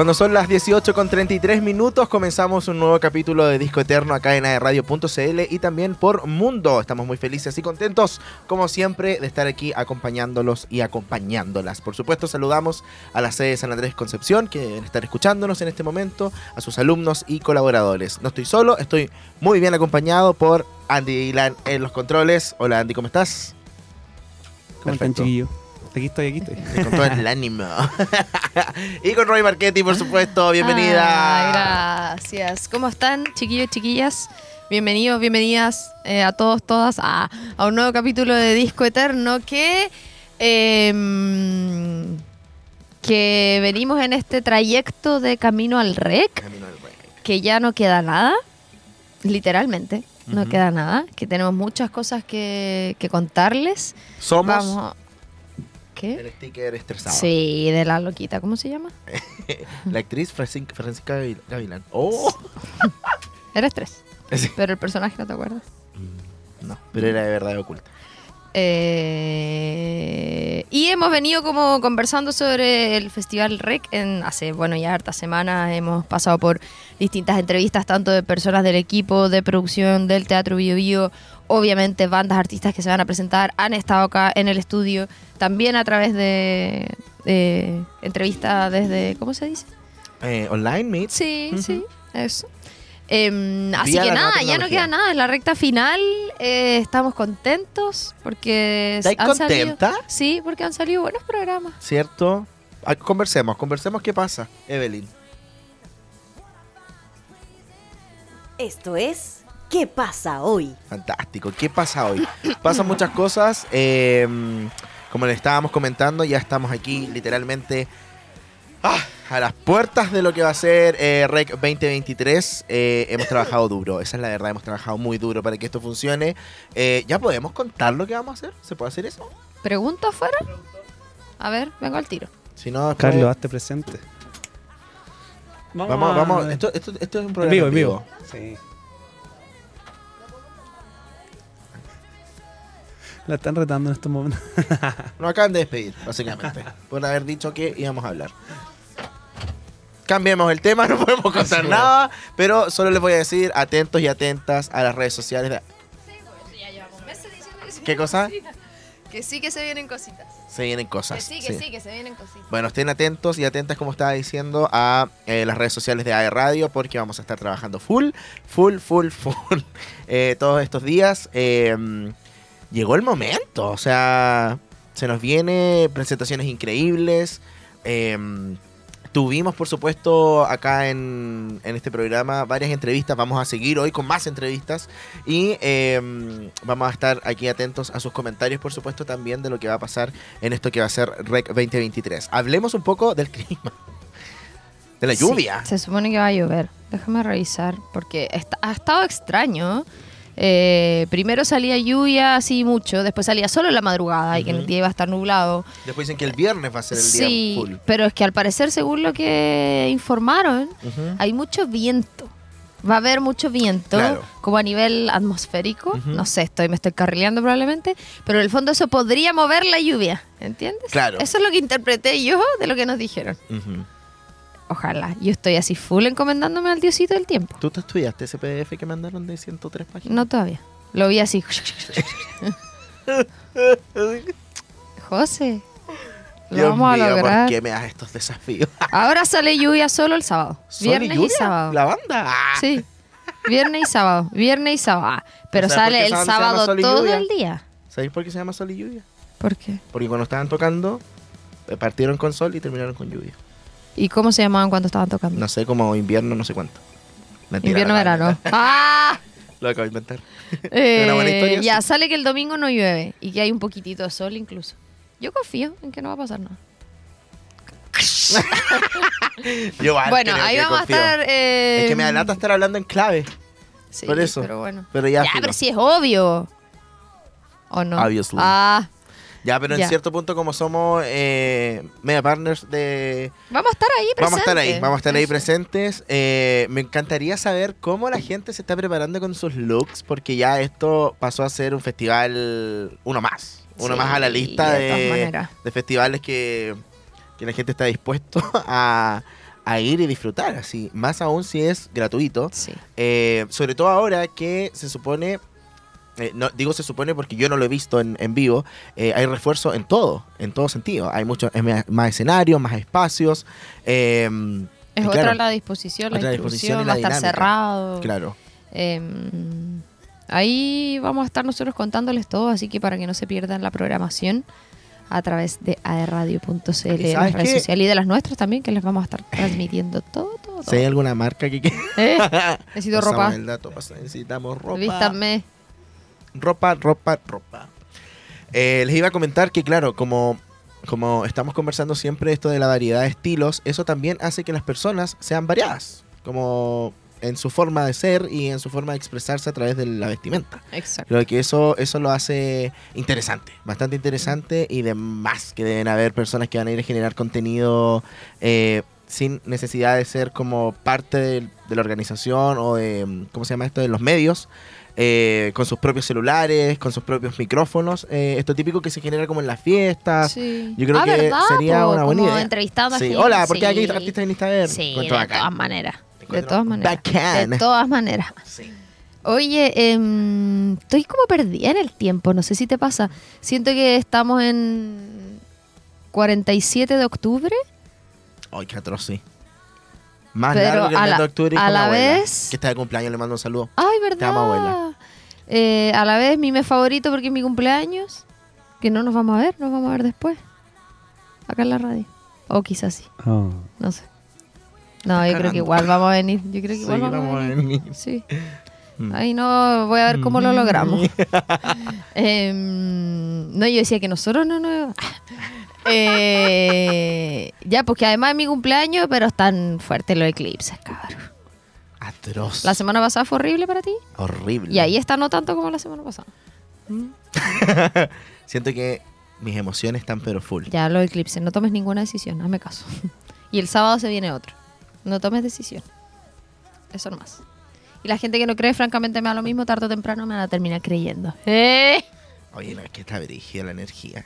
Cuando son las 18 con 33 minutos, comenzamos un nuevo capítulo de Disco Eterno acá en Radio.cl y también por Mundo. Estamos muy felices y contentos, como siempre, de estar aquí acompañándolos y acompañándolas. Por supuesto, saludamos a la sede de San Andrés Concepción, que deben estar escuchándonos en este momento, a sus alumnos y colaboradores. No estoy solo, estoy muy bien acompañado por Andy Dylan en los controles. Hola Andy, ¿cómo estás? ¿Cómo están, chiquillos? Aquí estoy, aquí estoy. Y con todo el ánimo. y con Roy Marchetti, por supuesto. Bienvenida. Gracias. ¿Cómo están, chiquillos y chiquillas? Bienvenidos, bienvenidas eh, a todos, todas a, a un nuevo capítulo de Disco Eterno que, em, que venimos en este trayecto de camino al rec, Camino al break. que ya no queda nada, literalmente, no queda nada, que tenemos muchas cosas que, que contarles. Somos Vamos. ¿Qué? el sticker estresado. Sí, de la loquita, ¿cómo se llama? La actriz Francisca Francisca Gavi- Gavilán. Oh. Eres tres. Sí. Pero el personaje no te acuerdas. No, pero era de verdad oculta. Eh, y hemos venido como conversando sobre el Festival REC en hace, bueno, ya hartas semanas. Hemos pasado por distintas entrevistas, tanto de personas del equipo de producción del Teatro Bio Bio, obviamente bandas, artistas que se van a presentar, han estado acá en el estudio, también a través de, de entrevistas desde, ¿cómo se dice? Eh, online Meet. Sí, sí, eso. Em, así que nada, ya no queda nada. En la recta final eh, estamos contentos porque ¿Estás han salido- contenta? sí, porque han salido buenos programas. ¿Cierto? Ah, Conversemos, conversemos qué pasa, Evelyn. Esto es ¿Qué pasa hoy? Fantástico. ¿Qué pasa hoy? Pasan muchas cosas. eh, como le estábamos comentando, ya estamos aquí literalmente ah, a las puertas de lo que va a ser eh, REC 2023. Eh, hemos trabajado duro, esa es la verdad. Hemos trabajado muy duro para que esto funcione. Eh, ¿Ya podemos contar lo que vamos a hacer? ¿Se puede hacer eso? ¿Pregunta afuera? A ver, vengo al tiro. Si no, después- Carlos, hazte presente. Vamos, vamos. Esto, esto, esto es un En programa vivo, en en vivo. Sí. La están retando en estos momentos. Nos acaban de despedir, básicamente, por haber dicho que íbamos a hablar. Cambiemos el tema, no podemos contar nada, pero solo les voy a decir atentos y atentas a las redes sociales. de- ¿Qué cosa? Que sí que se vienen cositas. Se vienen Que cosas. sí, que sí. sí, que se vienen cositas. Bueno, estén atentos y atentas, como estaba diciendo, a eh, las redes sociales de AE Radio, porque vamos a estar trabajando full, full, full, full eh, todos estos días. Eh, llegó el momento, o sea, se nos viene presentaciones increíbles. eh, tuvimos, por supuesto, acá en, en este programa varias entrevistas. Vamos a seguir hoy con más entrevistas y eh, vamos a estar aquí atentos a sus comentarios, por supuesto, también de lo que va a pasar en esto que va a ser REC 2023. Hablemos un poco del clima. De la Sí, lluvia. se supone que va a llover. Déjame revisar, porque está- ha estado extraño. Eh, primero salía lluvia así mucho, después salía solo en la madrugada y que el día iba a estar nublado. Después dicen que el viernes va a ser el día Sí, full. pero es que al parecer, según lo que informaron, hay mucho viento. Va a haber mucho viento, Claro. como a nivel atmosférico. No sé, estoy, me estoy carrileando probablemente, pero en el fondo eso podría mover la lluvia, ¿entiendes? Claro. Eso es lo que interpreté yo de lo que nos dijeron. Ojalá. Yo estoy así full encomendándome al diosito del tiempo. ¿Tú te estudiaste ese PDF que mandaron de 103 páginas? No todavía. Lo vi así. José. Lo Dios vamos a lograr. ¿por qué me das estos desafíos? Ahora sale lluvia solo el sábado. ¿Sol y Viernes y, lluvia? sábado. ¿La banda? Ah. Sí. Viernes y sábado. Viernes y sábado. Ah, pero ¿Sabes por qué sale el sábado y todo el día. ¿Sabéis por qué se llama sol y lluvia? ¿Por qué? Porque cuando estaban tocando, eh, partieron con sol y terminaron con lluvia. ¿Y cómo se llamaban cuando estaban tocando? No sé, como invierno, no sé cuánto. Mentira, Invierno, verano. ¡Ah! Lo acabo de inventar. Eh, Una buena historia, ya sí. sale que el domingo no llueve y que hay un poquitito de sol incluso. Yo confío en que no va a pasar nada. Yo bueno, ahí vamos confío. a estar. eh, Es que me da lata estar hablando en clave. sí, por eso. Pero bueno. Pero ya, pero sí es obvio. ¿O no? Obviously. Ah, Ya, pero en cierto punto, como somos eh, media partners de. vamos a estar ahí presentes. Vamos a estar ahí, vamos a estar ahí presentes. Eh, me encantaría saber cómo la gente se está preparando con sus looks, porque ya esto pasó a ser un festival, uno más. Uno Sí, más a la lista de festivales que, que la gente está dispuesto a, a ir y disfrutar, así, más aún si es gratuito. Sí. Eh, sobre todo ahora que se supone, eh, no, digo se supone porque yo no lo he visto en, en vivo, eh, hay refuerzo en todo, en todo sentido. Hay mucho, es más- escenarios, más espacios. eh, Es otra claro, la disposición, la disposición va a estar cerrado. Claro. Em, ahí vamos a estar nosotros contándoles todo, así que para que no se pierdan la programación a través de aerradio.cl, las redes sociales y de las nuestras también, que les vamos a estar transmitiendo todo, todo. Si hay alguna marca que quiera. Eh, necesito ropa. el dato, pas- necesitamos ropa. Vístanme. Ropa, ropa, ropa. Eh, les iba a comentar que, claro, como, como estamos conversando siempre esto de la variedad de estilos, eso también hace que las personas sean variadas, como en su forma de ser y en su forma de expresarse a través de la vestimenta. Exacto. Creo que eso, eso lo hace interesante, bastante interesante y de más que deben haber personas que van a ir a generar contenido eh, sin necesidad de ser como parte del- de, la organización o de, ¿cómo se llama esto?, de los medios, eh, con sus propios celulares, con sus propios micrófonos, eh, esto típico que se genera como en las fiestas. Sí. Yo creo Ah, que ¿verdad, sería po? una buena idea. Sí. Hola, porque aquí Sí. artistas en Instagram. Sí, de todas maneras. De todas maneras. De todas maneras. Sí. Oye, em, estoy como perdida en el tiempo, no sé si te pasa. Siento que estamos en 47 de octubre, Ay, qué atroz, sí. Más Pero largo que el a mes la- de octubre y a con la abuela, vez- Que está de cumpleaños, le mando un saludo. Ay, ¿verdad? Te amo, abuela. Eh, a la vez mi mes favorito porque es mi cumpleaños. Que no nos vamos a ver, nos vamos a ver después. Acá en la radio. O quizás sí, Oh. no sé. No, yo creo cagando. que igual vamos a venir. Yo creo que Sí, igual vamos, vamos a a venir. venir. Sí. Mm. Ahí no voy a ver cómo lo logramos. Em, no, yo decía que nosotros no nos... Eh, ya, porque además es mi cumpleaños, pero están fuertes los eclipses, cabrón. Atroz. La semana pasada fue horrible para ti. Horrible. Y ahí está no tanto como la semana pasada. Siento que mis emociones están pero full. Ya los eclipses, no tomes ninguna decisión, hazme caso. Y el sábado se viene otro. No tomes decisión. Eso nomás. Y la gente que no cree, francamente, me da lo mismo, tarde o temprano me van a terminar creyendo. ¡Eh! Oye, no, es que está dirigida la energía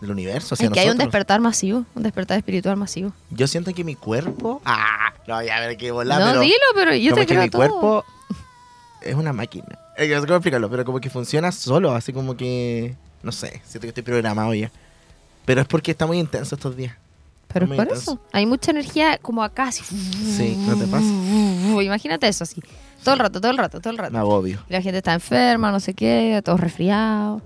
del universo. Es hacia que hay un nosotros. despertar masivo, un despertar espiritual masivo. Yo siento que mi cuerpo. Ah, no, ya a ver qué volar, no, pero. dilo, pero yo como te que creo mi todo. cuerpo es una máquina. Es que no sé cómo explicarlo, pero como que funciona solo, así como que. No sé, siento que estoy programado ya. Pero es porque está muy intenso estos días. Pero es por intenso. eso. Hay mucha energía como acá, así. Sí, ¿no te pasa? Imagínate eso así. Todo el rato, todo el rato, todo el rato. Me agobio. La gente está enferma, no sé qué, todos resfriados.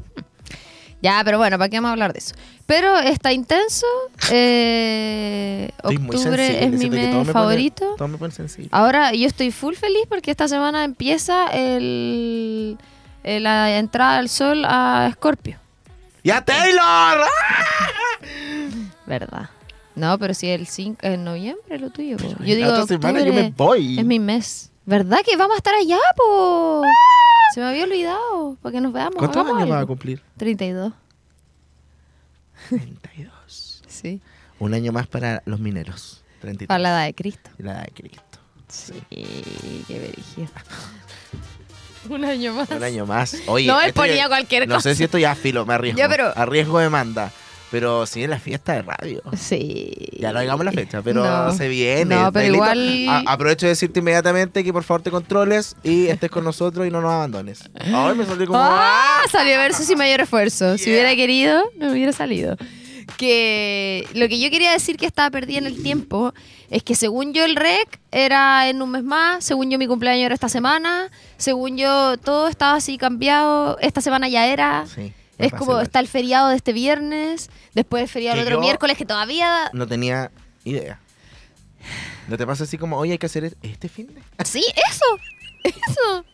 Ya, pero bueno, ¿para qué vamos a hablar de eso? Pero está intenso. eh, Estoy octubre sensible, es mi mes pone- favorito. todo me pone sensible. Ahora yo estoy full feliz porque esta semana empieza el, la entrada del sol a Escorpio. ¡Ya, Taylor! ¿Verdad? No, pero si el 5 en noviembre lo tuyo. po. La Yo digo, otra semana yo me voy. es mi mes. ¿Verdad que vamos a estar allá, po? Se me había olvidado. Para que nos veamos. ¿Cuántos hagamos años vas a algo. cumplir? 32. 32. Sí. Un año más para los mineros. 33. Para la edad de Cristo. La edad de Cristo. Sí, qué brígido. Un año más. Un año más. Oye, no me esto ponía ya- cualquier No cosa. sé si esto ya filo, me arriesgo. Ya, pero- Arriesgo demanda. Pero sí es la fiesta de radio. Sí. Ya no digamos la fecha, pero No. se viene. No, pero igual- A- aprovecho de decirte inmediatamente que por favor te controles y estés con nosotros y no nos abandones. Ay, me salió como. ¡Ah! Salió versus sin mayor esfuerzo. Si hubiera querido, no hubiera salido. Que lo que yo quería decir que estaba perdida en el tiempo es que según yo el rec era en un mes más, según yo mi cumpleaños era esta semana, según yo todo estaba así cambiado, esta semana ya era. Sí, es como igual. está el feriado de este viernes, después el feriado del otro miércoles que todavía... No tenía idea. ¿No te pasa así como, oye, hay que hacer este fin de? Sí, eso, eso.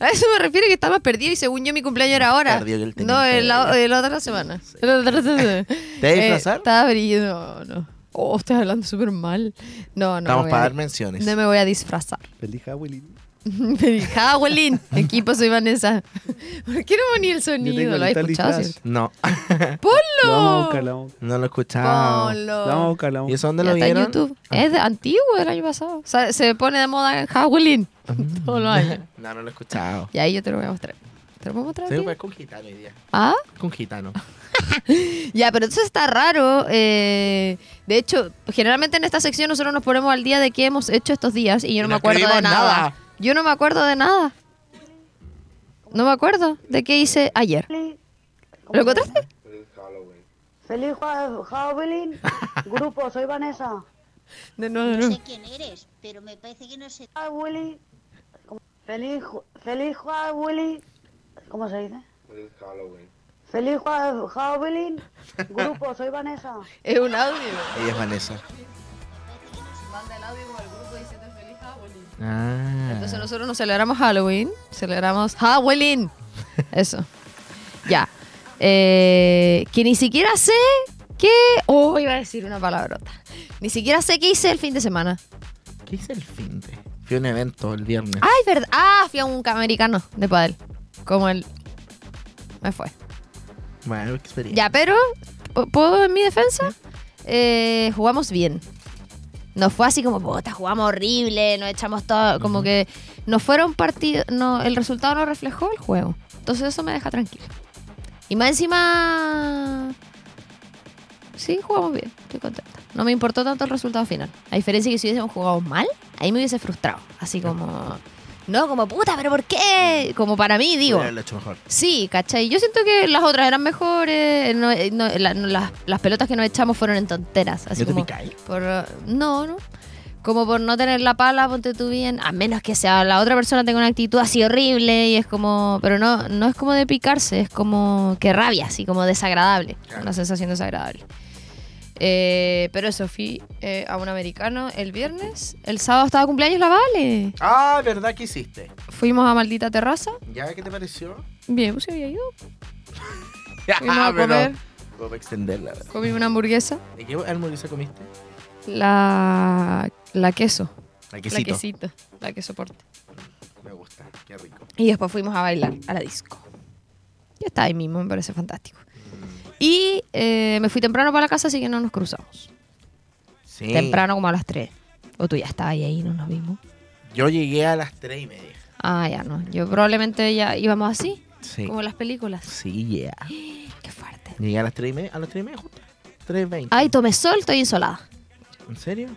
A eso me refiero que estaba perdido y según yo mi cumpleaños era ahora. Perdido el. No, el, la, otra semana. El otra semana. ¿Te vas a Eh, disfrazar? estaba brillo, no, no. Oh, estoy hablando súper mal. No, no. Voy para a- dar menciones. No me voy a disfrazar. Feliz Halloween. Feliz Halloween. Equipo, soy Vanessa. ¿Por qué no ponía el sonido? ¿Lo has escuchado? No, ¡Ponlo! Lo vamos a buscar, lo vamos a buscar. no lo he escuchado. Ponlo. Lo vamos a buscar, lo vamos ¿Y eso dónde Ya lo está en vieron? YouTube. Ah. Es de antiguo del año pasado. O sea, se pone de moda en Halloween. Todos los años. No, no lo he escuchado. Y ahí yo te lo voy a mostrar. ¿Te lo puedo mostrar? a Se ti? ve con gitano hoy día. ¿Ah? Con gitano. Ya, pero entonces está raro. eh, de hecho, generalmente en esta sección nosotros nos ponemos al día de qué hemos hecho estos días y yo no, me acuerdo de nada. Yo no me acuerdo de nada. No me acuerdo de qué hice ayer. ¿Lo encontraste? Feliz Halloween. Grupo, soy Vanessa. De nuevo, de No sé quién eres, pero me parece que no sé. Feliz, Ju- feliz Halloween. ¿Cómo se dice? Feliz Halloween. Grupo, soy Vanessa. Es un audio. Ella es Vanessa. Manda el audio Ah. Entonces nosotros no celebramos Halloween, celebramos Halloween. Eso. Ya. Eh, que ni siquiera sé qué... Oh, iba a decir una palabrota. Ni siquiera sé qué hice el fin de semana. ¿Qué hice el fin de? Fui a un evento el viernes. Ay, verdad. Ah, fui a un americano de padel. Como el... Me fue. Bueno, experiencia. Ya, pero... ¿pu- ¿Puedo en mi defensa? Eh, jugamos bien. No fue así como, puta, jugamos horrible, nos echamos todo, como que no fueron partidos, no, el resultado no reflejó el juego. Entonces eso me deja tranquilo. Y más encima, sí, jugamos bien, estoy contenta. No me importó tanto el resultado final. A diferencia que si hubiésemos jugado mal, ahí me hubiese frustrado. Así como, no, como puta, pero ¿por qué? Como para mí, digo. Haberlo hecho mejor. Sí, ¿cachai? Yo siento que las otras eran mejores. no- eh, no, la- no, las, las pelotas que nos echamos fueron en tonteras. Así ¿No te como picáis? por, no, no. Como por no tener la pala, ponte tú bien. A menos que sea la otra persona tenga una actitud así horrible y es como. Pero no, no es como de picarse, es como que rabia, así como desagradable. Claro. Una sensación desagradable. Eh, pero eso, fui eh, a un americano el viernes. El sábado estaba cumpleaños la Vale. Ah, ¿verdad que hiciste? Fuimos a maldita terraza. ¿Ya qué te pareció? Bien, pues había ido. Fuimos Ah, a pero- comer. Puedo extenderla. Comí una hamburguesa. ¿Y qué hamburguesa comiste? La, la queso. La La quesito. quesito. La queso porte. Me gusta, qué rico. Y después fuimos a bailar a la disco. Ya está ahí mismo, me parece fantástico. Y eh, me fui temprano para la casa, así que no nos cruzamos. Sí. Temprano como a las 3. O tú ya estabas ahí, ahí no nos vimos. Yo llegué a las tres y media. Ah, ya no. Yo probablemente ya íbamos así, Sí. como en las películas. Sí, yeah. Qué fuerte. Llegué a las tres y media, a las tres y media justo. 3.20. Ay, tomé sol, estoy insolada. ¿En serio?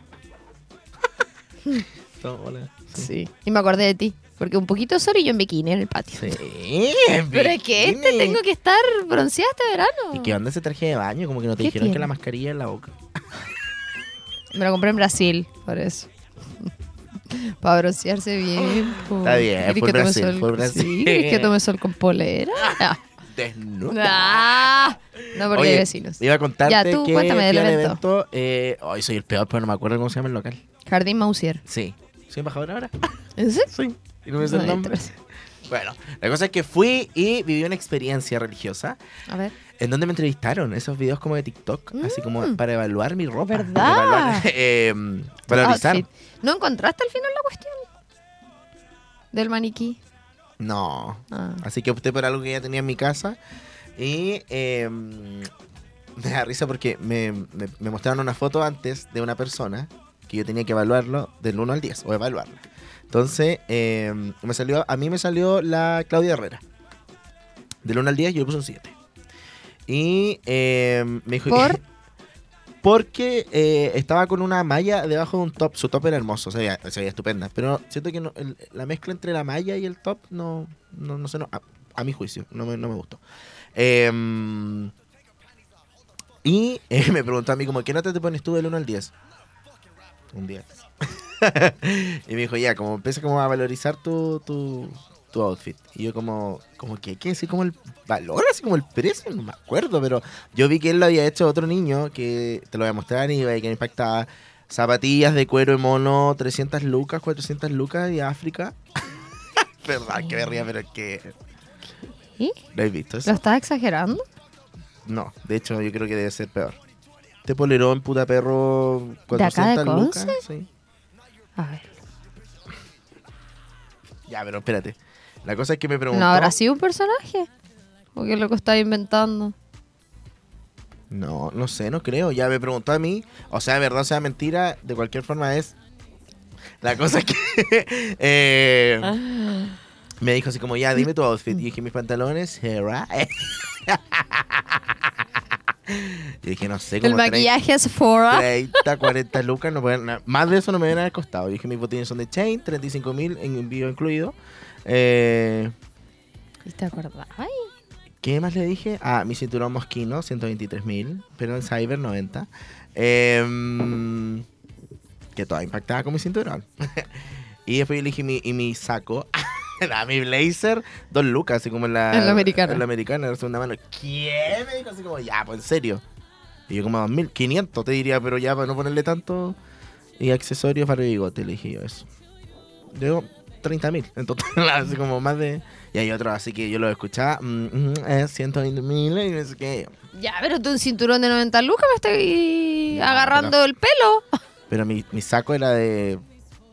Hola. Sí. Y me acordé de ti. Porque un poquito de sol y yo en bikini en el patio. Sí. Pero es que este tengo que estar bronceada este verano. ¿Y qué onda ese traje de baño? Como que no te ¿Qué dijeron que la mascarilla en la boca. Me lo compré en Brasil, por eso. Para broncearse bien. po. Está bien, ¿Quieres full que tome Brasil, sol? full Brasil. Sí, ¿quieres que tome sol con polera? Ah. Desnuda. Ah, no, porque Oye, hay vecinos. Iba a contarte Ya, tú que cuéntame del al evento. eh, Hoy soy el peor, pero no me acuerdo cómo se llama el local. Jardín Mausier. Sí. ¿Soy embajador ahora? ¿En serio? Sí. ¿Y no me sé el nombre? Bueno, la cosa es que fui y viví una experiencia religiosa A ver. en donde me entrevistaron esos videos como de TikTok, así como Mm. para evaluar mi ropa. ¿Verdad? para evaluar, eh, valorizar. Outfit. ¿No encontraste al final la cuestión? Del maniquí. No. Ah. Así que opté por algo que ya tenía en mi casa. Y eh, me da risa porque me, me- me mostraron una foto antes de una persona que yo tenía que evaluarlo del 1 al 10 o evaluarla. Entonces, eh, me salió, a mí me salió la Claudia Herrera. Del 1 al 10 yo le puse un 7. Y eh, me dijo... ¿Por? Porque eh, estaba con una malla debajo de un top. Su top era hermoso, se veía, se veía estupenda. Pero siento que no- el- la mezcla entre la malla y el top no, no, no sé, no, a, a mi juicio, no me, no me gustó. Em, y me preguntó a mí como, ¿qué nota te pones tú del 1 al 10? Un 10. y me dijo, ya, como empieza como a valorizar tu, tu, tu outfit. Y yo como, como que, ¿qué? Así como el valor, así como el precio, no me acuerdo, pero yo vi que él lo había hecho a otro niño, que te lo voy a mostrar y que me impactaba. Zapatillas de cuero de mono, 300 lucas, 400 lucas de África. Verdad, que me ría, pero es que... ¿Y? ¿Lo has visto eso? ¿Lo estás exagerando? No, de hecho yo creo que debe ser peor. Este polerón, puta perro, ¿De acá de 400 lucas. Sí. A ver. Ya, pero espérate. La cosa es que me preguntó... ¿No habrá sido un personaje? ¿O qué loco está inventando? No, no sé, no creo. Ya me preguntó a mí. O sea, verdad o sea mentira, de cualquier forma es. La cosa es que. eh, Ah. me dijo así como, ya, dime tu outfit. Y dije, mis pantalones, Hera. Yo dije, no sé, El como 30, maquillaje es Sephora. 30, 40 lucas, no pueden, más de eso no me vienen al costado. Yo dije, mis botines son de Chain, 35 mil en envío incluido. Eh, ¿Te acordás? Ay, ¿Qué más le dije? Ah, mi cinturón Mosquino, 123 mil, pero en Cyber 90. Em, que toda impactada con mi cinturón. y después yo le dije, mi, y mi saco, era mi blazer, dos lucas, así como en la... En la americana. En la americana, en la segunda mano. ¿Quién? Me dijo así como, ya, pues en serio. Y yo como 2.500 te diría, pero ya para no ponerle tanto. Y accesorios para el bigote, le dije yo eso. Yo 30 mil en total, así como más de... Y hay otros así que yo lo escuchaba, mm, mm, es 120 mil y no sé qué. ya, pero tú un cinturón de 90 lucas me estoy Ya, agarrando el pelo. Pero mi, mi saco era de...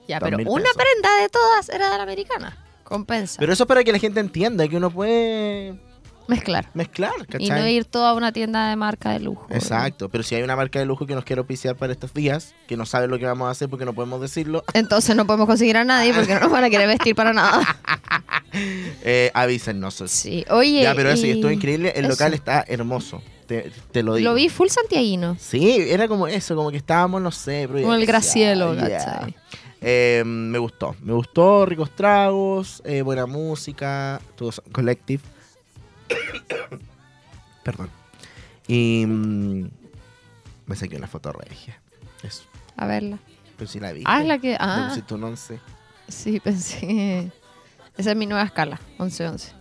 Ya, pero una pesos. prenda de todas era de la americana. Compensa. Pero eso es para que la gente entienda que uno puede Mezclar. mezclar, ¿cachai? Y no ir toda a una tienda de marca de lujo. Exacto, pero si hay una marca de lujo que nos quiere auspiciar para estos días, que no sabe lo que vamos a hacer porque no podemos decirlo, Entonces no podemos conseguir a nadie porque no nos van a querer vestir para nada. eh, avísennos. Sí, oye. Ya, pero eso, y estuvo increíble. El eso. local está hermoso, te, te lo digo. Lo vi full santiaguino. Sí, era como eso, como que estábamos, no sé, Como el Gracielo. ¿cachai? Eh, me gustó, me gustó, ricos tragos, eh, buena música, todo eso, Collective. Perdón. Y mm, me saqué una foto regia. Eso. A verla. Pero si la vi. Ah, es la que. Ah, Me pusiste un 11. sí, pensé. Esa es mi nueva escala, 11-11.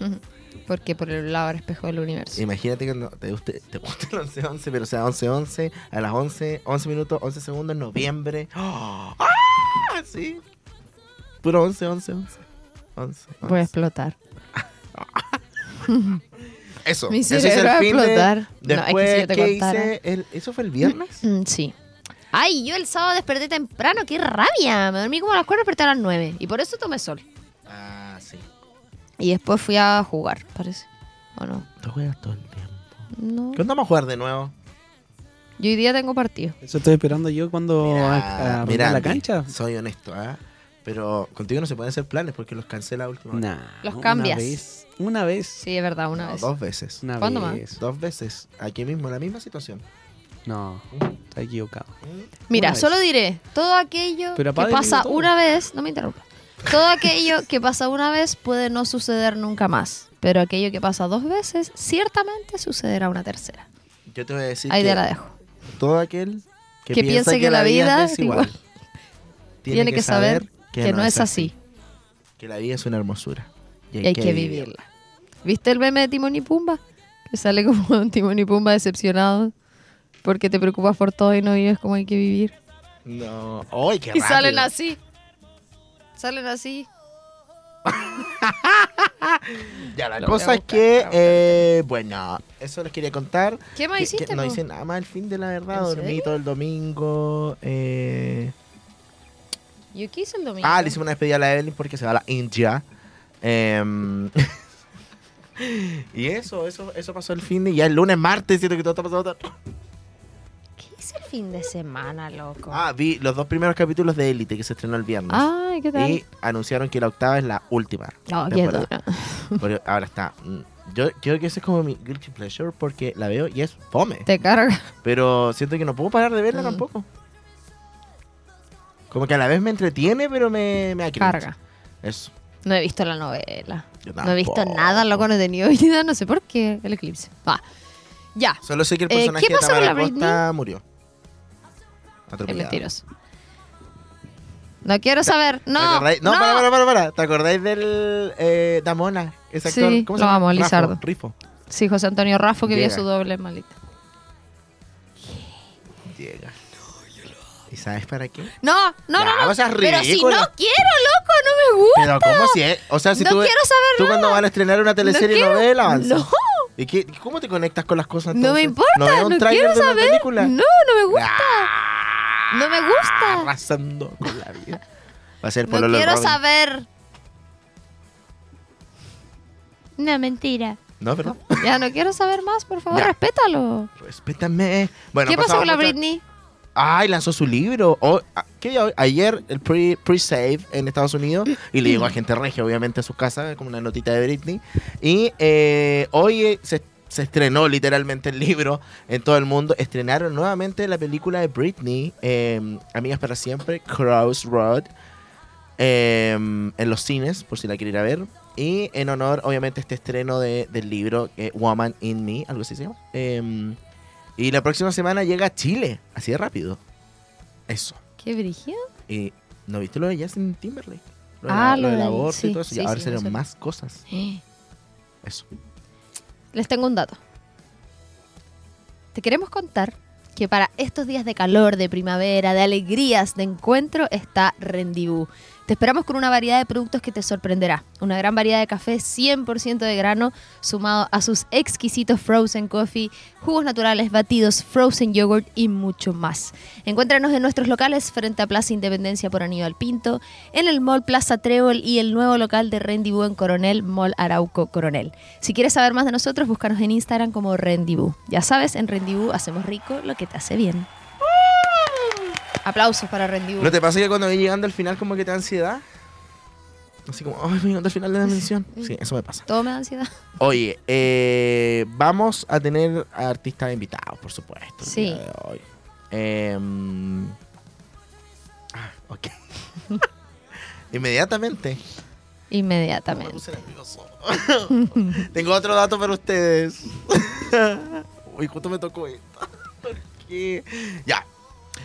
Ujú. Porque por el lado del espejo del universo. Imagínate que no- te guste, te guste el 11-11, pero sea 11-11 a las 11, 11 minutos, 11 segundos en noviembre. ¡Ah! Sí. Puro 11, 11, 11. 11, Voy a explotar. Eso, Mi eso hice cerebro va a el fin de- explotar. No, es que Después, si yo te ¿qué contara- hice? El- ¿Eso fue el viernes? Mm, sí. Ay, yo el sábado desperté temprano, qué rabia. Me dormí como a las 4 y desperté a las 9. Y por eso tomé sol. Y después fui a jugar, parece. ¿O no? Tú juegas todo el tiempo. No. ¿Cuándo vamos a jugar de nuevo? Yo hoy día tengo partido. Eso estoy esperando yo cuando a, a Mira, mira, la cancha. Soy honesto, ¿ah? Pero contigo no se pueden hacer planes porque los cancela a última hora. Nah, Los una cambias. vez- Una vez. Sí, es verdad, una No, vez. dos veces. Una ¿Cuándo más? vez. Dos veces. Aquí mismo, en la misma situación. No, está equivocado. Mira, Una vez. solo diré, todo aquello Pero que pasa una vez, no me interrumpas. Todo aquello que pasa una vez puede no suceder nunca más. Pero aquello que pasa dos veces, ciertamente sucederá una tercera. Yo te voy a decir Ahí que te la dejo. todo aquel que, Que piense que la vida es desigual igual. Tiene que saber que, no es así. Que la vida es una hermosura. Y hay que vivirla. ¿Viste el meme de Timón y Pumba? Que sale como un Timón y Pumba decepcionado porque te preocupas por todo y no vives como hay que vivir. No. ¡Ay, qué Y salen así. Salen así. Ya, la Lo voy a cosa es buscar, que, eh, bueno, eso les quería contar. ¿Qué más Que- hiciste? que no hice nada más el fin de la verdad. ¿En Dormí serio? todo el domingo. Eh... Yo qué hice el domingo. Ah, le hicimos una despedida a la Evelyn porque se va a la India. Em, y eso, eso, eso pasó el fin de. Ya el lunes, martes, siento que todo está pasando. ¿Qué hice el fin de semana, loco? Ah, vi los dos primeros capítulos de Élite que se estrenó el viernes. Ay, ¿qué tal? y anunciaron que la octava es la última. No, qué duro. Porque ahora está. mm, Yo creo que ese es como mi guilty pleasure porque la veo y es fome. Te carga. Pero siento que no puedo parar de verla Mm. tampoco. Como que a la vez me entretiene, pero me, me. Carga. Eso. No he visto la novela. Yo No he visto nada, loco, no he tenido vida, no sé por qué. El eclipse. Va. Ya. Solo sé que el Eh, personaje ¿qué pasó de con Tamara la Costa murió. Es mentiroso. No quiero saber. ¿Te No. No, no. para, para, para, para. ¿Te acordáis del eh, Damona? Ese Sí. ¿Cómo se llama? amo, Rafo, Lizardo. Rifo. Sí, José Antonio Raffo que vio su doble malita. Llega. ¿Y sabes para qué? No, no, no, no. no seas Pero si no quiero, loco, no me gusta. Pero ¿cómo si es? O sea, si no tú, quiero saber tú nada. cuando van a estrenar una teleserie quiero- novela avanza. No. ¿Y qué, cómo te conectas con las cosas No me importa, ¿No no quiero de una saber. película? No, no me gusta. Ah, No me gusta. Arrasando con la vida. Va a ser No Pololo quiero Robin. saber. No, mentira. No, pero Ya no quiero saber más, por favor, Ya. respétalo. respétame. Bueno, ¿Qué pasó pasamos con la Britney? Ay, lanzó su libro. O- a- ¿Qué día hoy? Ayer el pre- pre-save en Estados Unidos y le llegó a gente regia, obviamente, a su casa, como una notita de Britney. Y eh, hoy eh, se, se estrenó literalmente el libro en todo el mundo. Estrenaron nuevamente la película de Britney, eh, Amigas para Siempre, Crossroad, eh, en los cines, por si la quieren ir a ver. Y en honor, obviamente, este estreno de- del libro, eh, Woman in Me, algo así se llama. Eh, y la próxima semana llega a Chile, así de rápido. Eso. Qué brígido. Y ¿no viste lo de Justin Timberlake? Lo, de Ah, la- lo del aborto sí, y todo eso. sí, y ahora sí, más cosas. Eso. Les tengo un dato. Te queremos contar que para estos días de calor, de primavera, de alegrías, de encuentro, está Rendibú. Te esperamos con una variedad de productos que te sorprenderá. Una gran variedad de café 100% de grano, sumado a sus exquisitos frozen coffee, jugos naturales, batidos, frozen yogurt y mucho más. Encuéntranos en nuestros locales frente a Plaza Independencia por Aníbal Pinto, en el Mall Plaza Trébol y el nuevo local de Rendibú en Coronel, Mall Arauco Coronel. Si quieres saber más de nosotros, búscanos en Instagram como Rendibú. Ya sabes, en Rendibú hacemos rico lo que te hace bien. Aplausos para Rendibú. ¿No te pasa que cuando voy llegando al final como que te da ansiedad? Así como, ay, voy llegando al final de la mención. Sí, eso me pasa. Todo me da ansiedad. Oye, eh, vamos a tener a artistas invitados, por supuesto. el Sí. día de hoy. Em, ah, ok. Inmediatamente. Me Inmediatamente. Tengo otro dato para ustedes. Uy, justo me tocó esto. ¿Por qué? Ya.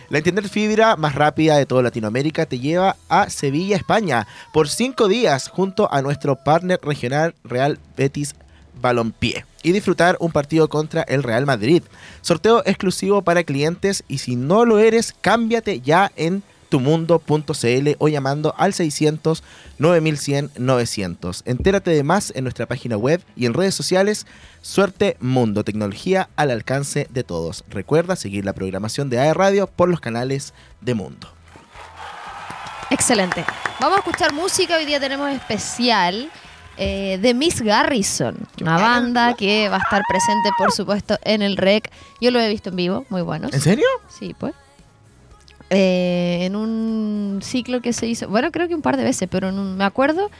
La Entender Fibra más rápida de toda Latinoamérica te lleva a Sevilla, España, por cinco días junto a nuestro partner regional Real Betis Balompié y disfrutar un partido contra el Real Madrid. Sorteo exclusivo para clientes y si no lo eres, cámbiate ya en tumundo.cl o llamando al 600 9100 900. Entérate de más en nuestra página web y en redes sociales. Suerte Mundo, tecnología al alcance de todos. Recuerda seguir la programación de AE Radio por los canales de Mundo. Excelente. Vamos a escuchar música. Hoy día tenemos especial eh, de Miss Garrison, una banda que va a estar presente, por supuesto, en el REC. Yo lo he visto en vivo, muy buenos. ¿En serio? Sí, pues. Eh, en un ciclo que se hizo, bueno, creo que un par de veces, pero en un- me acuerdo,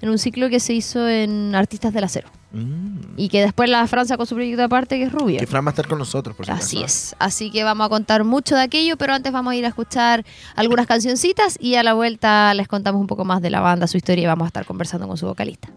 en un ciclo que se hizo en Artistas del Acero. Mm. Y que después la Francia con su proyecto aparte, que es Rubia. Que Fran va a estar con nosotros, por si Así es. Así que vamos a contar mucho de aquello, pero antes vamos a ir a escuchar algunas cancioncitas y a la vuelta les contamos un poco más de la banda, su historia y vamos a estar conversando con su vocalista.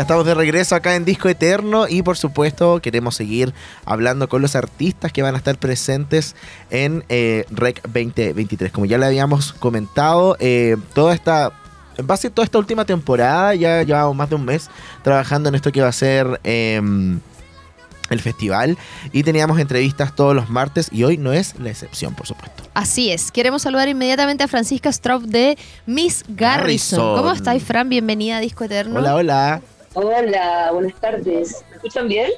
Ya estamos de regreso acá en Disco Eterno y por supuesto queremos seguir hablando con los artistas que van a estar presentes en eh, REC 2023. Como ya le habíamos comentado, eh, toda esta... En base a toda esta última temporada, ya llevamos más de un mes trabajando en esto que va a ser em, el festival y teníamos entrevistas todos los martes y hoy no es la excepción, por supuesto. Así es. Queremos saludar inmediatamente a Francisca Straub de Miss Garrison. Garrison. ¿Cómo estáis, Fran? Bienvenida a Disco Eterno. Hola, hola. Hola, buenas tardes. ¿Me escuchan bien?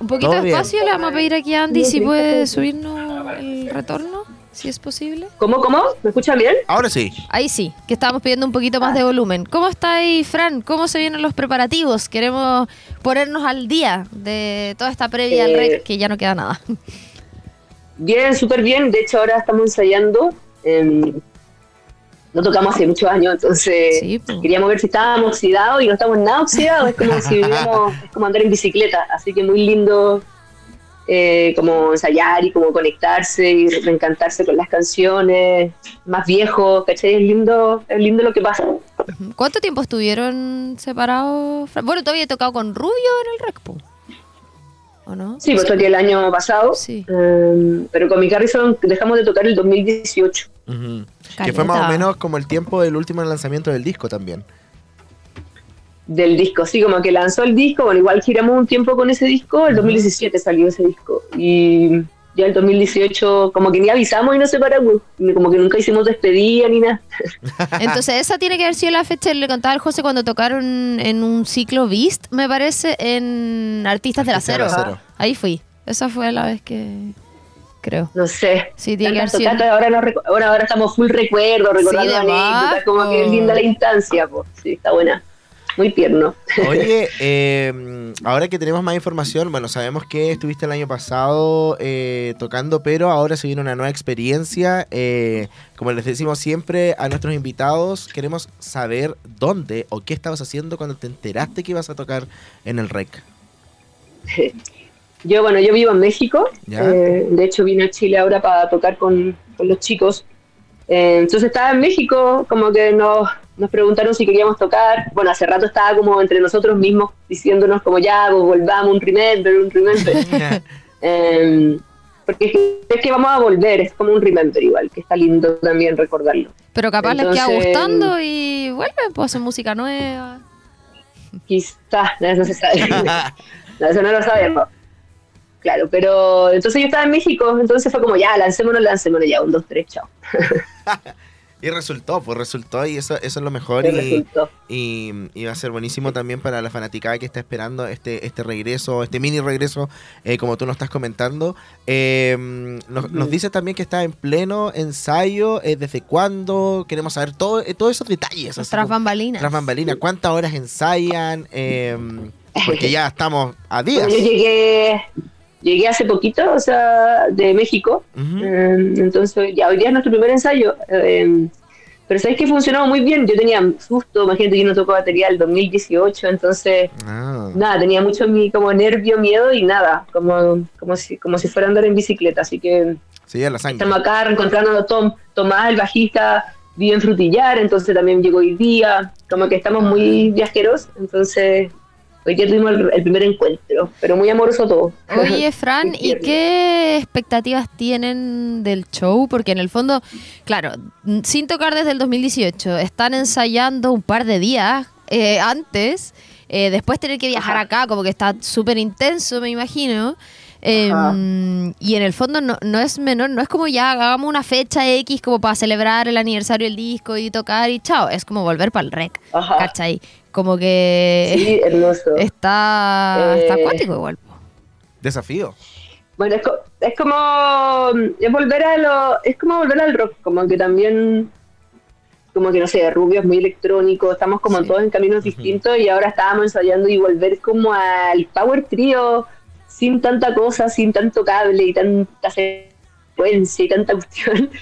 Un poquito Todo bien. despacio, le vamos a pedir aquí a Andy si puede subirnos el retorno, si es posible. ¿Cómo, cómo? ¿Me escuchan bien? Ahora sí. Ahí sí, que estábamos pidiendo un poquito más de volumen. ¿Cómo estáis, Fran? ¿Cómo se vienen los preparativos? Queremos ponernos al día de toda esta previa al Eh, rec, que ya no queda nada. Bien, súper bien. De hecho, ahora estamos ensayando. em, no tocamos hace muchos años, entonces Sí, pues. queríamos ver si estábamos oxidados y no estamos nada oxidados. Es como si viviéramos, es como andar en bicicleta. Así que muy lindo eh, como ensayar y como conectarse y reencantarse con las canciones. Más viejos, ¿cachai? Es lindo, es lindo lo que pasa. ¿Cuánto tiempo estuvieron separados? Bueno, todavía he tocado con Rubio en el rec, po. ¿O no? Sí, pues toqué el año pasado. Sí. em, pero con mi Harrison dejamos de tocar el 2018. Ujú. Que fue más o menos como el tiempo del último lanzamiento del disco también. del disco, sí, como que lanzó el disco, bueno, igual giramos un tiempo con ese disco, el 2017 salió ese disco, y ya el 2018 como que ni avisamos y nos separamos, ni como que nunca hicimos despedida ni nada. Entonces, esa tiene que haber sido la fecha, le contaba al José cuando tocaron en un ciclo Beast, me parece, en Artistas del Artistas Acero. del Acero. Ahí fui. Esa fue la vez que creo. No sé. Sí, tiene que haber Tantas sido. tocatas, ahora, no ahora, ahora estamos full recuerdo, recordando de anécdotas, como que es linda la instancia, pues, sí, está buena. Muy tierno. Oye, eh, ahora que tenemos más información, bueno, sabemos que estuviste el año pasado eh, tocando, pero ahora se viene una nueva experiencia. eh, como les decimos siempre a nuestros invitados, queremos saber dónde o qué estabas haciendo cuando te enteraste que ibas a tocar en el REC. Yo, bueno, yo vivo en México. Eh, de hecho, vine a Chile ahora para tocar con, con los chicos. Eh, entonces estaba en México, como que nos, nos preguntaron si queríamos tocar. Bueno, hace rato estaba como entre nosotros mismos diciéndonos como ya, pues volvamos, un remember, un remember. Eh, porque es que, vamos a volver, es como un remember igual, que está lindo también recordarlo. Pero capaz les queda gustando y vuelven, pues hacen música nueva. Quizás, no, eso se sabe. No, eso no lo sabemos. Claro, pero entonces yo estaba en México, entonces fue como ya, lancémonos, lancémonos ya, un, dos, tres, chao. Y resultó, pues resultó y eso, eso es lo mejor. Y Y, va a ser buenísimo también para la fanaticada que está esperando este, este regreso, este mini regreso, eh, como tú nos estás comentando. Eh, nos, nos dice también que está en pleno ensayo, eh, desde cuándo, queremos saber todo, eh, todos esos detalles. así Tras como- bambalinas. Tras bambalinas, ¿cuántas horas ensayan? Eh, porque ya estamos a días. Yo llegué, llegué hace poquito, o sea, de México, Ujú. eh, entonces ya hoy día es nuestro primer ensayo. eh, pero sabéis que funcionó muy bien, yo tenía susto, imagínate que yo no tocó batería el 2018, entonces Ah. nada, tenía mucho mi como nervio, miedo y nada, como, como, si, como si fuera a andar en bicicleta, así que Sí, ya la sangre. estamos acá reencontrando a Tom, Tomás, el bajista, vive en Frutillar, entonces también llegó hoy día, como que estamos muy viajeros, entonces hoy día tuvimos el, el primer encuentro, pero muy amoroso todo. Oye, Fran, ¿y qué expectativas tienen del show? Porque en el fondo, claro, sin tocar desde el 2018, están ensayando un par de días eh, antes, eh, después tener que viajar acá, como que está súper intenso, me imagino. Eh, Ajá. y en el fondo no, no es menor, no es como ya hagamos una fecha X como para celebrar el aniversario del disco y tocar y chao, es como volver para el rec, Ajá. ¿cachai? Como que Sí, hermoso. está, está Eh, acuático igual. Desafío. Bueno, es, co- es como es volver a lo, es como volver al rock, como que también como que no sé, Rubio es muy electrónico, estamos como Sí. todos en caminos distintos y ahora estábamos ensayando y volver como al power trio sin tanta cosa, sin tanto cable y tanta secuencia y tanta cuestión.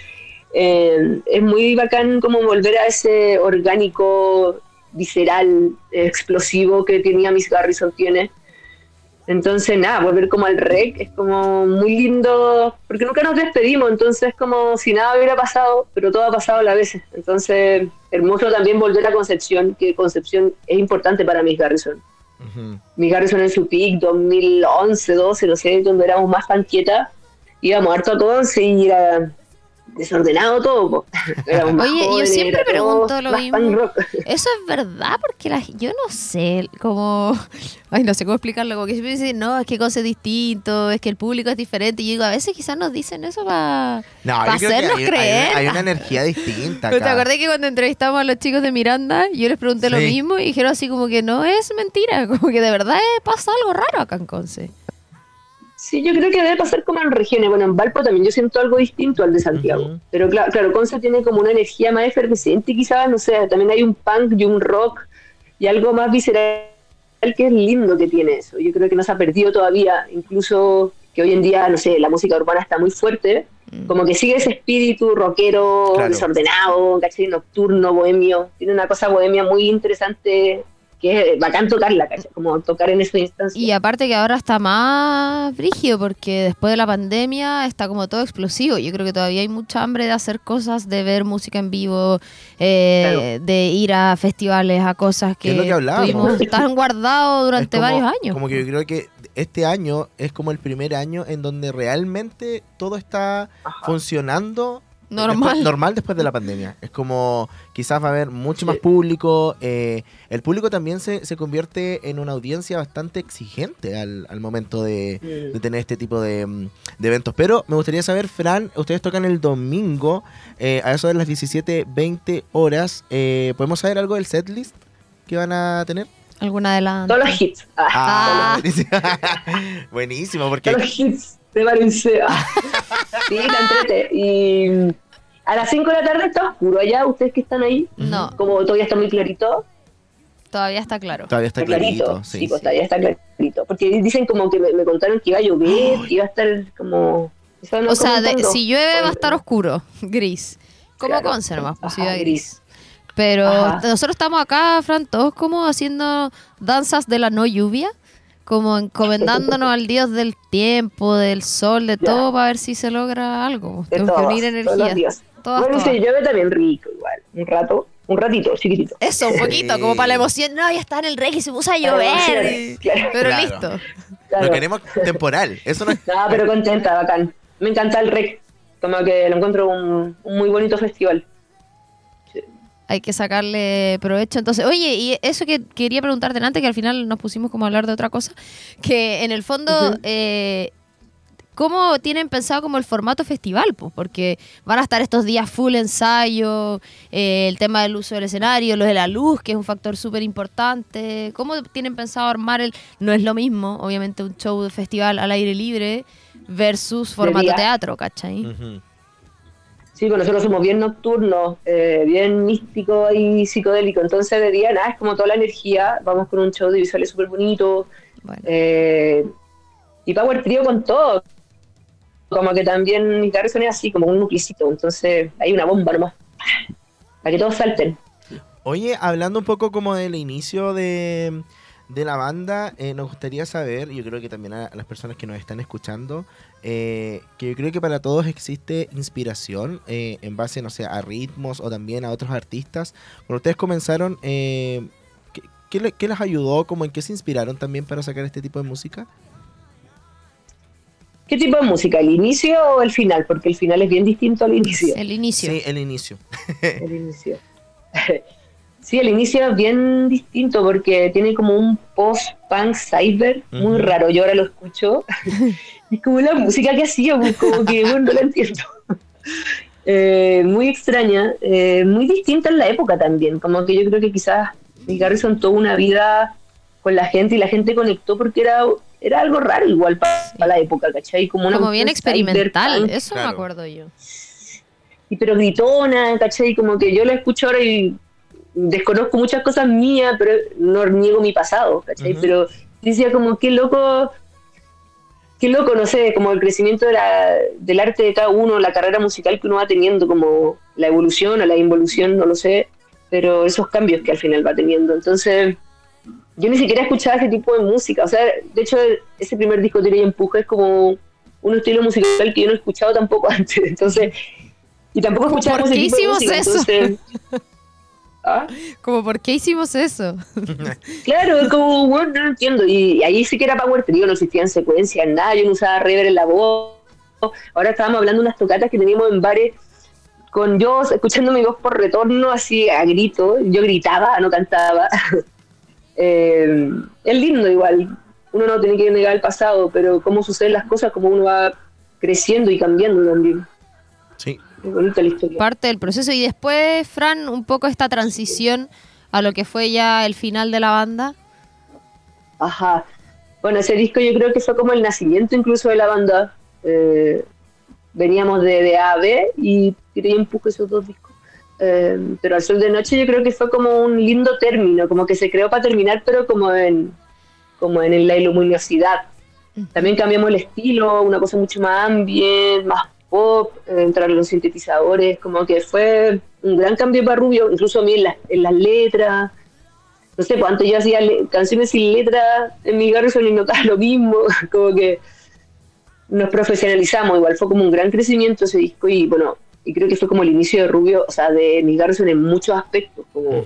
Eh, es muy bacán como volver a ese orgánico visceral, explosivo que tenía Miss Garrison tiene. Entonces, nada, volver como al rec es como muy lindo, porque nunca nos despedimos, entonces es como si nada hubiera pasado, pero todo ha pasado a la vez. Entonces, hermoso también volver a Concepción, que Concepción es importante para Miss Garrison. Ujú. Miss Garrison en su peak, 2011, 12, no sé, donde éramos más panquieta, íbamos harto a Conce y era desordenado todo. po. Éramos más Oye, yo siempre pregunto lo mismo. Eso es verdad, porque la, yo no sé, como. Ay, no sé cómo explicarlo. Como que siempre dicen, no, es que cosa es distinto, es que el público es diferente. Y yo digo, a veces quizás nos dicen eso para No, pa hacernos hay, creer. hay- hay una energía distinta. Pero te acá. acordás que cuando entrevistamos a los chicos de Miranda, yo les pregunté lo mismo y dijeron así como que no es mentira, como que de verdad pasa algo raro acá en Conce. Sí, yo creo que debe pasar como en regiones. Bueno, en Valpo también yo siento algo distinto al de Santiago. Pero claro, claro, Conce tiene como una energía más efervescente, quizás, no sé, también hay un punk y un rock y algo más visceral que es lindo que tiene eso. Yo creo que no se ha perdido todavía, incluso que hoy en día, no sé, la música urbana está muy fuerte, como que sigue ese espíritu rockero, Claro. desordenado, ¿cachai? nocturno, bohemio. Tiene una cosa bohemia muy interesante que es bacán tocarla, ¿cachai? Como tocar en esa instancia. Y aparte que ahora está más brígido porque después de la pandemia está como todo explosivo. Yo creo que todavía hay mucha hambre de hacer cosas, de ver música en vivo, eh, de ir a festivales, a cosas Que es que tan guardados durante Es como- varios años. Como que yo creo que este año es como el primer año en donde realmente todo está funcionando Normal. después- normal después de la pandemia. Es como quizás va a haber mucho más público. eh, el público también se, se convierte en una audiencia bastante exigente al, al momento de, de tener este tipo de, mm, de eventos. Pero me gustaría saber, Fran, ustedes tocan el domingo eh, a eso de las 17.20 horas. Eh, ¿Podemos saber algo del setlist que van a tener? Alguna de las... Todos los hits. Ah, Ah, buenísimo. buenísimo, porque todos los hits de Valencia. sí, la entrete. Y a las 5 de la tarde está oscuro allá, ustedes que están ahí. No, Como todavía está muy clarito. todavía está claro. todavía está clarito. Sí, Sí, pues sí. todavía está clarito. Porque dicen como que me, me contaron que iba a llover, que iba a estar como... O sea, de- si llueve va a estar oscuro, gris. Como Claro. Pues, Ajá, gris. gris. Pero Ajá. nosotros estamos acá, Fran, todos como haciendo danzas de la no lluvia, como encomendándonos al dios del tiempo, del sol, de Ya. todo, para ver si se logra algo. De Tenemos que todos, unir todos energías. Todas, bueno, todas. si llueve también rico igual. Un rato, un ratito, chiquitito. Eso, un poquito, como para la emoción. No, ya está en el rey y se puso a llover. claro. Pero Claro. listo. Claro. Lo queremos temporal. Eso no es. No, pero contenta, bacán. me encanta el rec, como que lo encuentro un, un muy bonito festival. Hay que sacarle provecho. Entonces, oye, y eso que quería preguntarte antes, que al final nos pusimos como a hablar de otra cosa, que en el fondo, Ujú. eh, ¿cómo tienen pensado como el formato festival? Pues porque van a estar estos días full ensayo, eh, el tema del uso del escenario, lo de la luz, que es un factor súper importante. ¿Cómo tienen pensado armar el...? No es lo mismo, obviamente, un show de festival al aire libre versus formato teatro, ¿cachai? Ujú. Sí, pues nosotros somos bien nocturnos, eh, bien místico y psicodélico. Entonces, de día, nada, es como toda la energía. Vamos con un show de visuales súper bonito. Bueno. eh, y Power Trio con todo. Como que también mi carro suena así, como un nuclicito. Entonces, hay una bomba nomás. Para que todos salten. Oye, hablando un poco como del inicio de, de la banda, eh, nos gustaría saber, yo creo que también a, a las personas que nos están escuchando, eh, que yo creo que para todos existe inspiración eh, en base, no sé, a ritmos o también a otros artistas. Cuando ustedes comenzaron, eh, ¿qué, qué le- qué les ayudó? Como en qué se inspiraron también para sacar este tipo de música? ¿Qué tipo de música? ¿El inicio o el final? Porque el final es bien distinto al inicio. El inicio. Sí, el inicio. El inicio. Sí, el inicio es bien distinto porque tiene como un post-punk cyber muy raro. Yo ahora lo escucho. y es como la música que hacía, pues, como que bueno, no la entiendo. Eh, muy extraña, eh, muy distinta en la época también. Como que yo creo que quizás Nick Garrison tuvo una vida con la gente y la gente conectó porque era, era algo raro igual para Sí. la época, ¿cachai? Como, una Como bien experimental, eso me acuerdo yo. y pero gritona, ¿cachai? Como que yo la escucho ahora y desconozco muchas cosas mías, pero no niego mi pasado, ¿cachai? Pero decía como, qué loco, qué loco, no sé, como el crecimiento de la- del arte de cada uno, la carrera musical que uno va teniendo, como la evolución o la involución, no lo sé, pero esos cambios que al final va teniendo. Entonces, yo ni siquiera escuchaba ese tipo de música, o sea, de hecho, ese primer disco Tira y Empuja es como un estilo musical que yo no he escuchado tampoco antes, entonces... Y tampoco escuchaba ¿Por ese qué tipo de hicimos música, eso? entonces- ¿Ah? Como, ¿por qué hicimos eso? Claro, es como, bueno, no lo entiendo. Y, y ahí sí que era Power Trio, no existían secuencias, nada, yo no usaba reverb en la voz. Ahora estábamos hablando de unas tocatas que teníamos en bares con yo escuchando mi voz por retorno así a grito. Yo gritaba, no cantaba. Eh, es lindo igual. Uno no tiene que negar el pasado, pero cómo suceden las cosas, cómo uno va creciendo y cambiando también. Sí. Bonita la historia. Parte del proceso. Y después, Fran, un poco esta transición a lo que fue ya el final de la banda. Ajá. Bueno, ese disco yo creo que fue como el nacimiento incluso de la banda. Eh, veníamos de, de A a B y tiré y empuje esos dos discos. Eh, pero al sol de noche yo creo que fue como un lindo término, como que se creó para terminar, pero como en, como en la luminosidad. También cambiamos el estilo, una cosa mucho más ambient, más pop, entraron los sintetizadores, como que fue un gran cambio para Rubio, incluso a mí en, las- en las letras. No sé, pues antes yo hacía canciones sin letras en mi Garrison y notaba lo mismo, como que nos profesionalizamos, igual fue como un gran crecimiento ese disco y bueno, y creo que fue como el inicio de Rubio, o sea, de mi Garrison en muchos aspectos, como,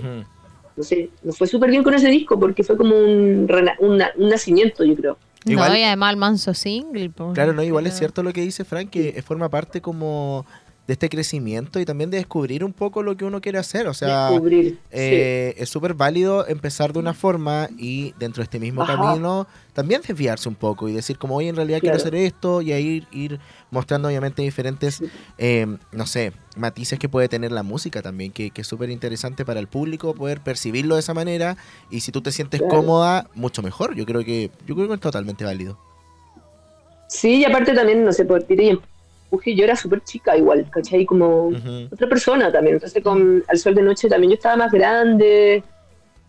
no sé, nos fue súper bien con ese disco porque fue como un, una- un nacimiento, yo creo. Igual- no, y además el manso single. Claro, no, igual es cierto lo que dice Frank, que forma parte como de este crecimiento y también de descubrir un poco lo que uno quiere hacer. O sea, sí. eh, es súper válido empezar de una forma y dentro de este mismo Ajá. camino también desviarse un poco y decir como, oye, en realidad quiero hacer esto y ahí ir, ir mostrando obviamente diferentes, eh, no sé, matices que puede tener la música también, que, que es súper interesante para el público poder percibirlo de esa manera y si tú te sientes Claro. cómoda, mucho mejor. Yo creo que yo creo que es totalmente válido. Sí, y aparte también, no sé, por tira y empuje, yo era súper chica igual, ¿cachai? Como otra persona también. Entonces con Al Sol de Noche también yo estaba más grande.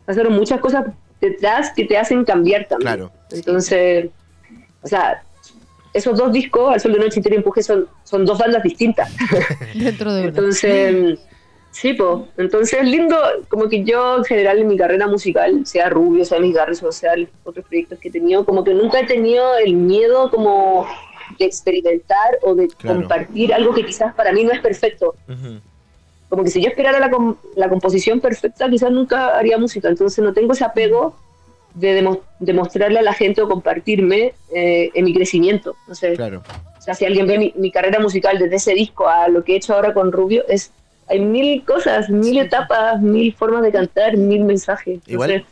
Pasaron muchas cosas detrás que te hacen cambiar también. Claro. Entonces, o sea, esos dos discos, Al Sol de Noche y Tira y Empuje, son, son dos bandas distintas. Dentro de una. Entonces, sí, pues, entonces es lindo, como que yo en general en mi carrera musical, sea Rubio, sea Mis Garres o sea otros proyectos que he tenido, como que nunca he tenido el miedo como de experimentar o de Claro. compartir algo que quizás para mí no es perfecto. Ujú. Como que si yo esperara la, com- la composición perfecta, quizás nunca haría música. Entonces no tengo ese apego de demo- demostrarle a la gente o compartirme eh, en mi crecimiento. No sé, Claro. sea, si alguien ve mi, mi carrera musical desde ese disco a lo que he hecho ahora con Rubio, es hay mil cosas, mil etapas, mil formas de cantar, mil mensajes. Igual-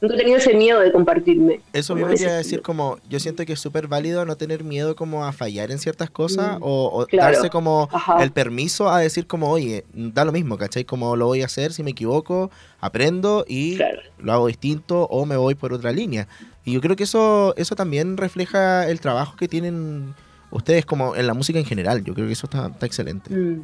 nunca he tenido ese miedo de compartirme. Eso mismo quería decir como, yo siento que es súper válido no tener miedo como a fallar en ciertas cosas Mm, o, o claro. darse como Ajá. el permiso a decir como, oye, da lo mismo, ¿cachai? Como lo voy a hacer, si me equivoco, aprendo y Claro. lo hago distinto o me voy por otra línea. Y yo creo que eso, eso también refleja el trabajo que tienen ustedes como en la música en general. Yo creo que eso está, está excelente. Mm.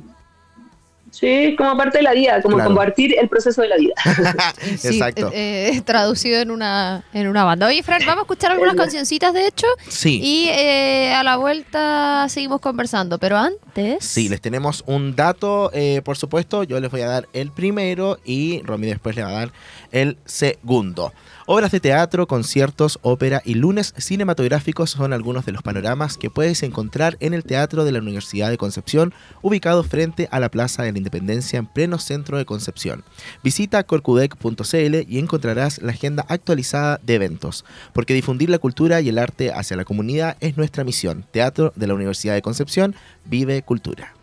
Sí, como parte de la vida, como Claro. compartir el proceso de la vida. Sí, Exacto. eh, eh, traducido en una, en una banda. Oye, Fran, vamos a escuchar algunas cancioncitas, de hecho. Sí. Y eh, a la vuelta seguimos conversando. Pero antes. Sí, les tenemos un dato, eh, por supuesto. Yo les voy a dar el primero y Romy después le va a dar el segundo. Obras de teatro, conciertos, ópera y lunes cinematográficos son algunos de los panoramas que puedes encontrar en el Teatro de la Universidad de Concepción, ubicado frente a la Plaza de la Independencia en pleno centro de Concepción. Visita corcudec.cl y encontrarás la agenda actualizada de eventos, porque difundir la cultura y el arte hacia la comunidad es nuestra misión. Teatro de la Universidad de Concepción, vive cultura.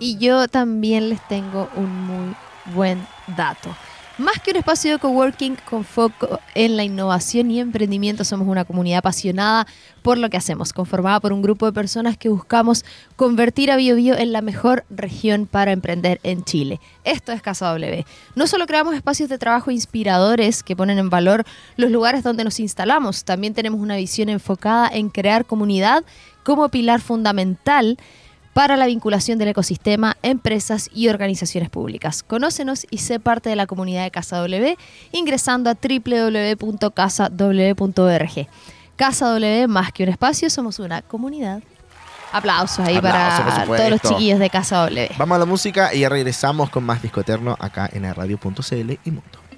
Y yo también les tengo un muy buen dato. Más que un espacio de coworking con foco en la innovación y emprendimiento, somos una comunidad apasionada por lo que hacemos, conformada por un grupo de personas que buscamos convertir a BioBio en la mejor región para emprender en Chile. Esto es Casa W. No solo creamos espacios de trabajo inspiradores que ponen en valor los lugares donde nos instalamos, también tenemos una visión enfocada en crear comunidad como pilar fundamental para la vinculación del ecosistema, empresas y organizaciones públicas. Conócenos y sé parte de la comunidad de Casa W ingresando a www.casaw.org. Casa W, más que un espacio, somos una comunidad. Aplausos ahí Aplausos, para todos los chiquillos de Casa W. Vamos a la música y ya regresamos con más Disco Eterno acá en radio.cl y Mundo.